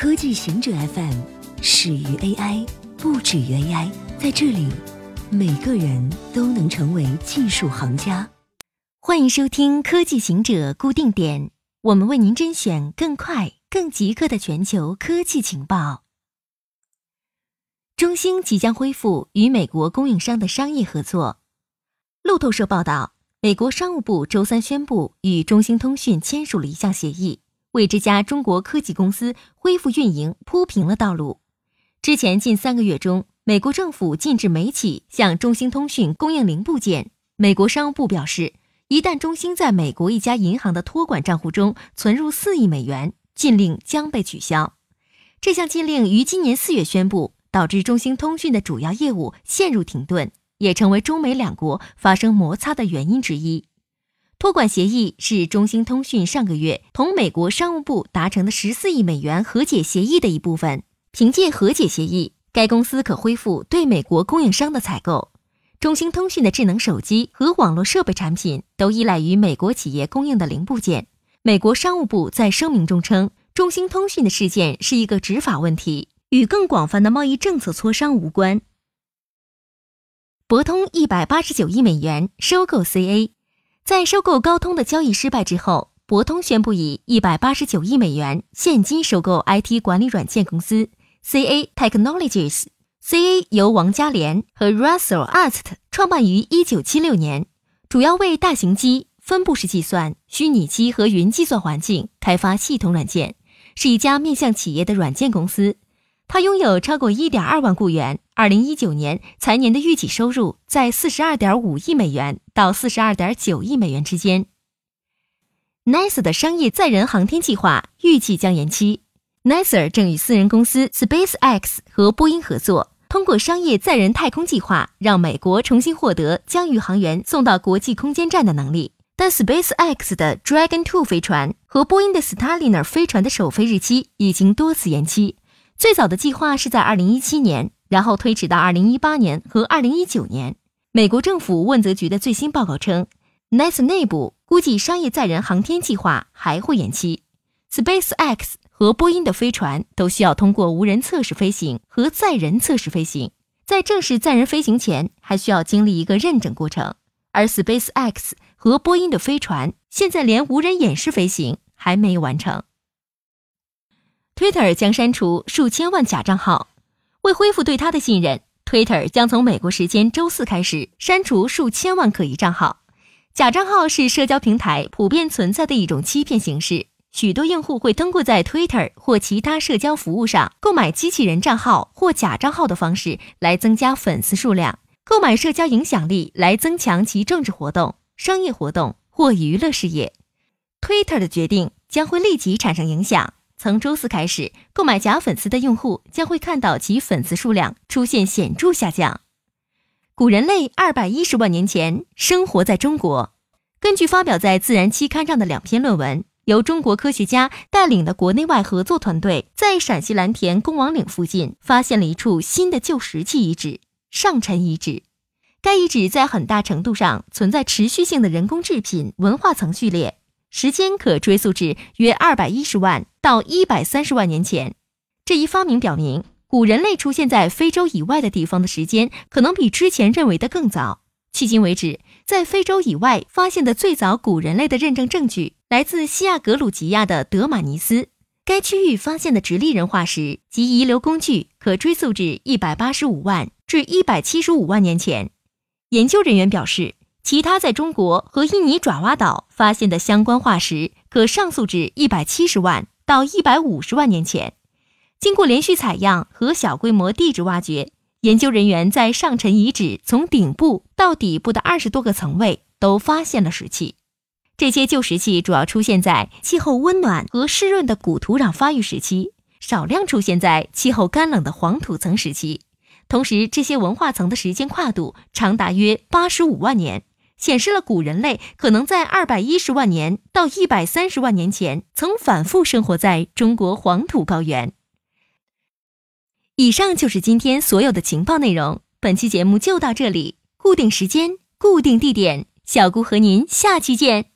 科技行者 FM 始于 AI，不止于 AI。在这里，每个人都能成为技术行家。欢迎收听科技行者固定点，我们为您甄选更快、更即刻的全球科技情报。中兴即将恢复与美国供应商的商业合作。路透社报道，美国商务部周三宣布与中兴通讯签署了一项协议。为这家中国科技公司恢复运营铺平了道路。之前近三个月中，美国政府禁止美企向中兴通讯供应零部件。美国商务部表示，一旦中兴在美国一家银行的托管账户中存入四亿美元，禁令将被取消。这项禁令于今年四月宣布，导致中兴通讯的主要业务陷入停顿，也成为中美两国发生摩擦的原因之一。托管协议是中兴通讯上个月同美国商务部达成的十四亿美元和解协议的一部分。凭借和解协议，该公司可恢复对美国供应商的采购。中兴通讯的智能手机和网络设备产品都依赖于美国企业供应的零部件。美国商务部在声明中称，中兴通讯的事件是一个执法问题，与更广泛的贸易政策磋商无关。博通一百八十九亿美元收购 CA。在收购高通的交易失败之后，博通宣布以一百八十九亿美元现金收购 IT 管理软件公司 CA Technologies。CA 由王嘉廉和 Russell Ast 创办于一九七六年，主要为大型机、分布式计算、虚拟机和云计算环境开发系统软件，是一家面向企业的软件公司。它拥有超过一点二万雇员。二零一九年财年的预计收入在四十二点五亿美元到四十二点九亿美元之间。NASA 的商业载人航天计划预计将延期。NASA 正与私人公司 SpaceX 和波音合作，通过商业载人太空计划，让美国重新获得将宇航员送到国际空间站的能力。但 SpaceX 的 Dragon Two 飞船和波音的 Starliner 飞船的首飞日期已经多次延期。最早的计划是在二零一七年，然后推迟到二零一八年和二零一九年。美国政府问责局的最新报告称，NASA 内部估计商业载人航天计划还会延期。SpaceX 和波音的飞船都需要通过无人测试飞行和载人测试飞行，在正式载人飞行前还需要经历一个认证过程。而 SpaceX 和波音的飞船现在连无人演示飞行还没有完成。Twitter 将删除数千万假账号，为恢复对它的信任，Twitter 将从美国时间周四开始删除数千万可疑账号。假账号是社交平台普遍存在的一种欺骗形式，许多用户会通过在 Twitter 或其他社交服务上购买机器人账号或假账号的方式来增加粉丝数量，购买社交影响力来增强其政治活动、商业活动或娱乐事业。Twitter 的决定将会立即产生影响。从周四开始，购买假粉丝的用户将会看到其粉丝数量出现显著下降。古人类二百一十万年前生活在中国。根据发表在《自然》期刊上的两篇论文，由中国科学家带领的国内外合作团队在陕西蓝田公王岭附近发现了一处新的旧石器遗址——上陈遗址。该遗址在很大程度上存在持续性的人工制品文化层序列。时间可追溯至约二百一十万到一百三十万年前。这一发明表明，古人类出现在非洲以外的地方的时间可能比之前认为的更早。迄今为止，在非洲以外发现的最早古人类的认证证据来自西亚格鲁吉亚的德马尼斯。该区域发现的直立人化石及遗留工具可追溯至一百八十五万至一百七十五万年前。研究人员表示。其他在中国和印尼爪哇岛发现的相关化石，可上溯至一百七十万到一百五十万年前。经过连续采样和小规模地质挖掘，研究人员在上陈遗址从顶部到底部的二十多个层位都发现了石器。这些旧石器主要出现在气候温暖和湿润的古土壤发育时期，少量出现在气候干冷的黄土层时期。同时，这些文化层的时间跨度长达约八十五万年。显示了古人类可能在二百一十万年到一百三十万年前曾反复生活在中国黄土高原。以上就是今天所有的情报内容，本期节目就到这里，固定时间，固定地点，小姑和您下期见。